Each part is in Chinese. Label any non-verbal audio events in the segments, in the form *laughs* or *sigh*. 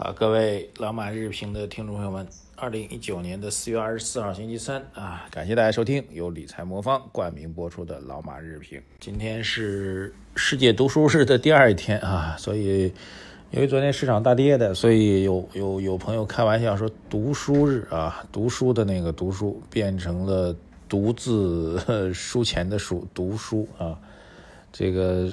好，各位老马日评的听众朋友们，二零一九年的四月二十四号星期三啊，感谢大家收听由理财魔方冠名播出的老马日评。今天是世界读书日的第二天啊，所以由于昨天市场大跌的，所以有有有朋友开玩笑说读书日啊，读书的那个读书变成了独自 *laughs* 书前的书读书啊，这个。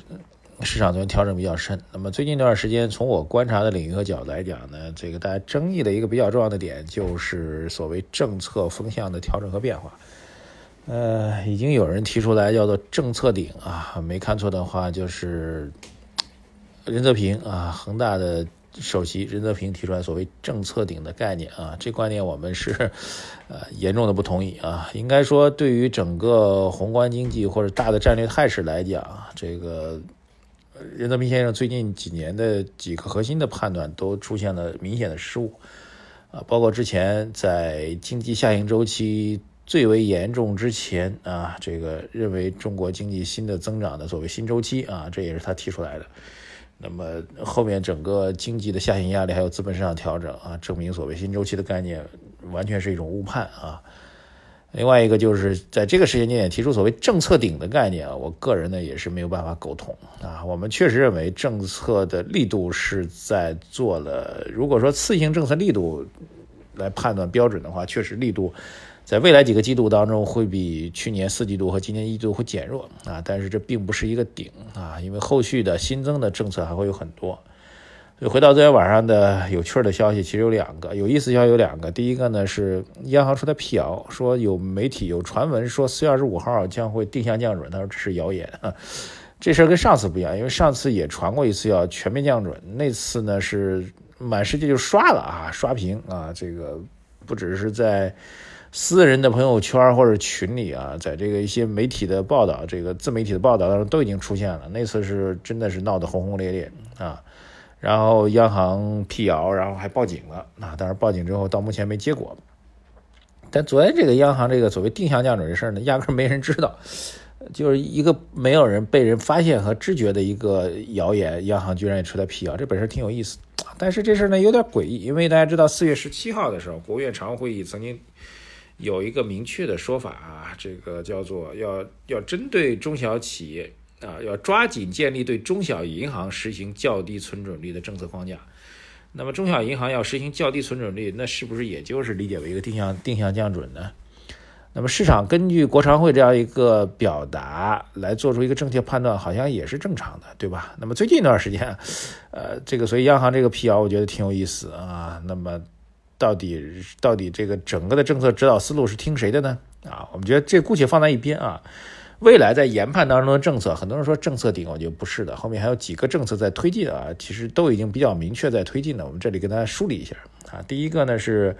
市场昨天调整比较深，那么最近这段时间，从我观察的领域和角度来讲呢，这个大家争议的一个比较重要的点，就是所谓政策风向的调整和变化。呃，已经有人提出来叫做政策顶啊，没看错的话，就是任泽平啊，恒大的首席任泽平提出来所谓政策顶的概念啊，这观点我们是 *laughs* 呃严重的不同意啊。应该说，对于整个宏观经济或者大的战略态势来讲，这个。任泽平先生最近几年的几个核心的判断都出现了明显的失误，啊，包括之前在经济下行周期最为严重之前啊，这个认为中国经济新的增长的所谓新周期啊，这也是他提出来的。那么后面整个经济的下行压力还有资本市场调整啊，证明所谓新周期的概念完全是一种误判啊。另外一个就是在这个时间节点提出所谓政策顶的概念啊，我个人呢也是没有办法苟同啊。我们确实认为政策的力度是在做了，如果说次性政策力度来判断标准的话，确实力度在未来几个季度当中会比去年四季度和今年一季度会减弱啊。但是这并不是一个顶啊，因为后续的新增的政策还会有很多。就回到昨天晚上的有趣的消息，其实有两个有意思消息有两个。第一个呢是央行出来辟谣，说有媒体有传闻说四月二十五号将会定向降准，他说这是谣言。这事儿跟上次不一样，因为上次也传过一次要全面降准，那次呢是满世界就刷了啊，刷屏啊，这个不只是在私人的朋友圈或者群里啊，在这个一些媒体的报道，这个自媒体的报道当中都已经出现了。那次是真的是闹得轰轰烈烈啊。然后央行辟谣，然后还报警了啊！但是报警之后到目前没结果。但昨天这个央行这个所谓定向降准这事呢，压根没人知道，*laughs* 就是一个没有人被人发现和知觉的一个谣言，央行居然也出来辟谣，这本身挺有意思。但是这事呢有点诡异，因为大家知道四月十七号的时候，国务院常务会议曾经有一个明确的说法啊，这个叫做要要针对中小企业。啊，要抓紧建立对中小银行实行较低存准率的政策框架。那么，中小银行要实行较低存准率，那是不是也就是理解为一个定向定向降准呢？那么，市场根据国常会这样一个表达来做出一个正确判断，好像也是正常的，对吧？那么，最近一段时间，呃，这个所以央行这个辟谣，我觉得挺有意思啊。那么，到底到底这个整个的政策指导思路是听谁的呢？啊，我们觉得这姑且放在一边啊。未来在研判当中的政策，很多人说政策顶，我觉得不是的，后面还有几个政策在推进啊，其实都已经比较明确在推进了。我们这里跟大家梳理一下啊，第一个呢是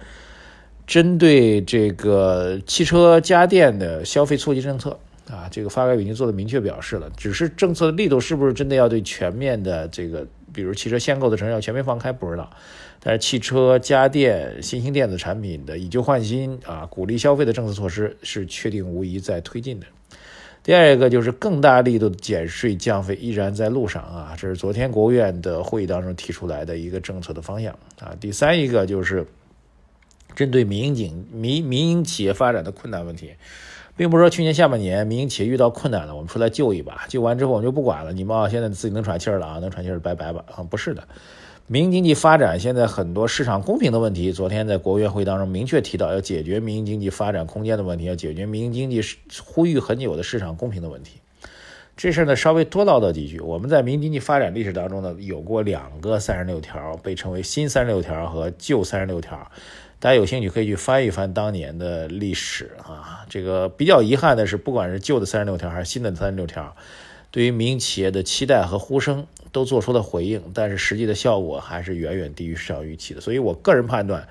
针对这个汽车家电的消费促进政策啊，这个发改委已经做的明确表示了，只是政策的力度是不是真的要对全面的这个，比如汽车限购的城市要全面放开，不知道。但是汽车家电、新兴电子产品的以旧换新啊，鼓励消费的政策措施是确定无疑在推进的。第二个就是更大力度的减税降费依然在路上啊，这是昨天国务院的会议当中提出来的一个政策的方向啊。第三一个就是针对民营民民营企业发展的困难问题，并不是说去年下半年民营企业遇到困难了，我们出来救一把，救完之后我们就不管了，你们啊现在自己能喘气了啊，能喘气儿拜拜吧啊，不是的。民营经济发展现在很多市场公平的问题，昨天在国务院会当中明确提到，要解决民营经济发展空间的问题，要解决民营经济呼吁很久的市场公平的问题。这事儿呢稍微多唠叨几句。我们在民营经济发展历史当中呢，有过两个三十六条，被称为新三十六条和旧三十六条。大家有兴趣可以去翻一翻当年的历史啊。这个比较遗憾的是，不管是旧的三十六条还是新的三十六条。对于民营企业的期待和呼声都做出了回应，但是实际的效果还是远远低于市场预期的。所以我个人判断，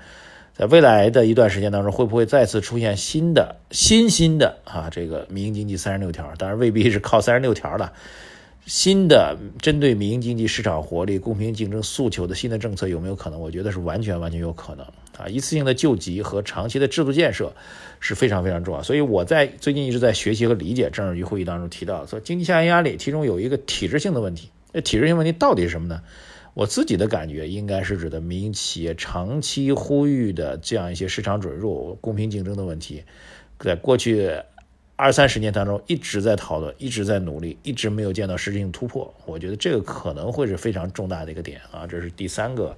在未来的一段时间当中，会不会再次出现新的新兴的啊这个民营经济三十六条？当然未必是靠三十六条了，新的针对民营经济市场活力、公平竞争诉求的新的政策有没有可能？我觉得是完全完全有可能啊！一次性的救急和长期的制度建设是非常非常重要。所以我在最近一直在学习和理解政治局会议当中提到，说经济下行压力，其中有一个体制性的问题。那体制性问题到底是什么呢？我自己的感觉应该是指的民营企业长期呼吁的这样一些市场准入、公平竞争的问题，在过去。二三十年当中一直在讨论，一直在努力，一直没有见到实质性突破。我觉得这个可能会是非常重大的一个点啊，这是第三个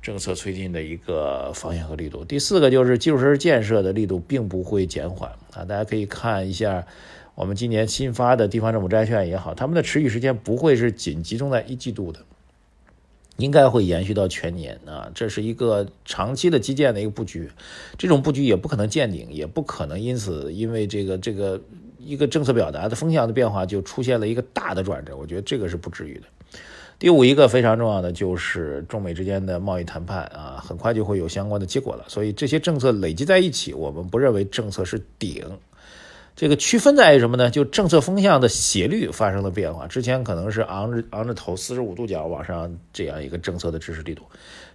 政策推进的一个方向和力度。第四个就是基础设施建设的力度并不会减缓啊，大家可以看一下我们今年新发的地方政府债券也好，他们的持续时间不会是仅集中在一季度的。应该会延续到全年啊，这是一个长期的基建的一个布局，这种布局也不可能见顶，也不可能因此因为这个这个一个政策表达的风向的变化就出现了一个大的转折，我觉得这个是不至于的。第五一个非常重要的就是中美之间的贸易谈判啊，很快就会有相关的结果了，所以这些政策累积在一起，我们不认为政策是顶。这个区分在于什么呢？就政策风向的斜率发生了变化。之前可能是昂着昂着头四十五度角往上这样一个政策的支持力度，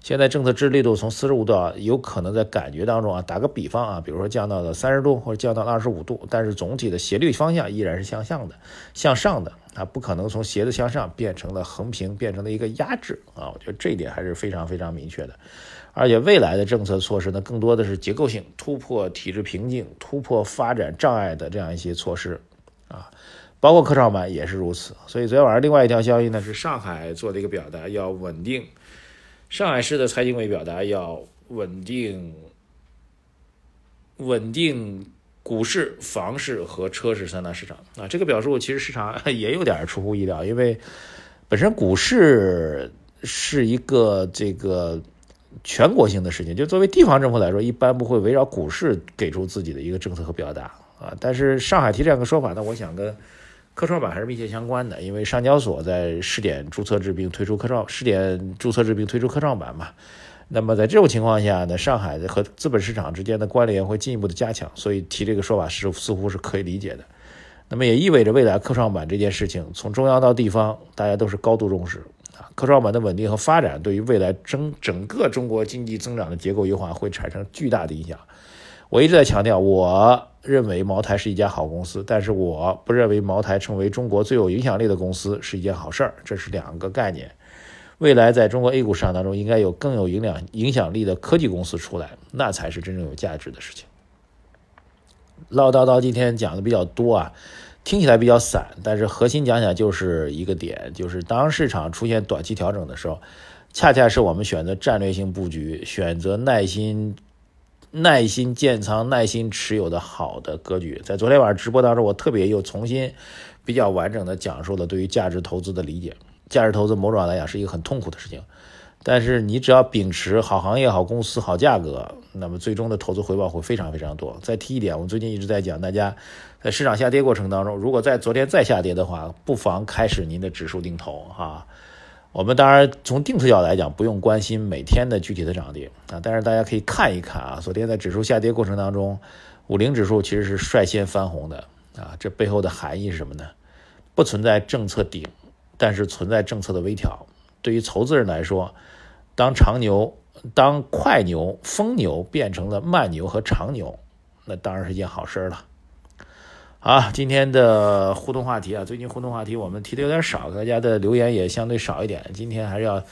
现在政策支持力度从四十五度啊，有可能在感觉当中啊，打个比方啊，比如说降到了三十度或者降到了二十五度，但是总体的斜率方向依然是向上的，向上的啊，不可能从斜的向上变成了横平，变成了一个压制啊。我觉得这一点还是非常非常明确的。而且未来的政策措施呢，更多的是结构性突破体制瓶颈、突破发展障碍的这样一些措施，啊，包括科创板也是如此。所以昨天晚上另外一条消息呢，是上海做的一个表达，要稳定上海市的财经委表达要稳定稳定股市、房市和车市三大市场啊。这个表述其实市场 *laughs* 也有点出乎意料，因为本身股市是一个这个。全国性的事情，就作为地方政府来说，一般不会围绕股市给出自己的一个政策和表达啊。但是上海提这样一个说法呢，我想跟科创板还是密切相关的，因为上交所在试点注册制并推出科创试点注册制并推出科创板嘛。那么在这种情况下呢，上海的和资本市场之间的关联会进一步的加强，所以提这个说法是似乎是可以理解的。那么也意味着未来科创板这件事情从中央到地方，大家都是高度重视啊。科创板的稳定和发展，对于未来整整个中国经济增长的结构优化会产生巨大的影响。我一直在强调，我认为茅台是一家好公司，但是我不认为茅台成为中国最有影响力的公司是一件好事儿，这是两个概念。未来在中国 A 股市场当中，应该有更有影响影响力的科技公司出来，那才是真正有价值的事情。唠叨叨，今天讲的比较多啊。听起来比较散，但是核心讲讲就是一个点，就是当市场出现短期调整的时候，恰恰是我们选择战略性布局、选择耐心、耐心建仓、耐心持有的好的格局。在昨天晚上直播当中，我特别又重新比较完整的讲述了对于价值投资的理解。价值投资某种来讲是一个很痛苦的事情，但是你只要秉持好行业、好公司、好价格，那么最终的投资回报会非常非常多。再提一点，我们最近一直在讲，大家。在市场下跌过程当中，如果在昨天再下跌的话，不妨开始您的指数定投哈。我们当然从定投角来讲，不用关心每天的具体的涨跌啊，但是大家可以看一看啊，昨天在指数下跌过程当中，五零指数其实是率先翻红的啊，这背后的含义是什么呢？不存在政策顶，但是存在政策的微调。对于投资人来说，当长牛、当快牛、疯牛变成了慢牛和长牛，那当然是一件好事了。好，今天的互动话题啊，最近互动话题我们提的有点少，大家的留言也相对少一点。今天还是要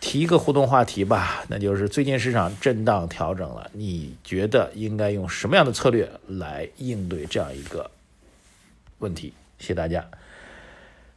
提一个互动话题吧，那就是最近市场震荡调整了，你觉得应该用什么样的策略来应对这样一个问题？谢谢大家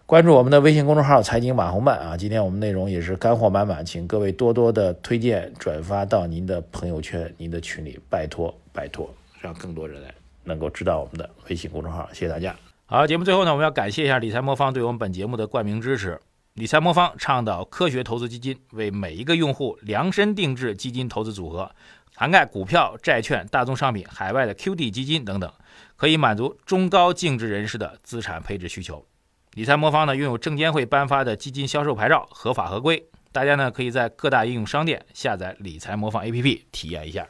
关注我们的微信公众号“财经马红漫”啊，今天我们内容也是干货满满，请各位多多的推荐转发到您的朋友圈、您的群里，拜托拜托，让更多人来。能够知道我们的微信公众号，谢谢大家。好，节目最后呢，我们要感谢一下理财魔方对我们本节目的冠名支持。理财魔方倡导科学投资基金，为每一个用户量身定制基金投资组合，涵盖股票、债券、大宗商品、海外的 QD 基金等等，可以满足中高净值人士的资产配置需求。理财魔方呢，拥有证监会颁发的基金销售牌照，合法合规。大家呢，可以在各大应用商店下载理财魔方 APP 体验一下。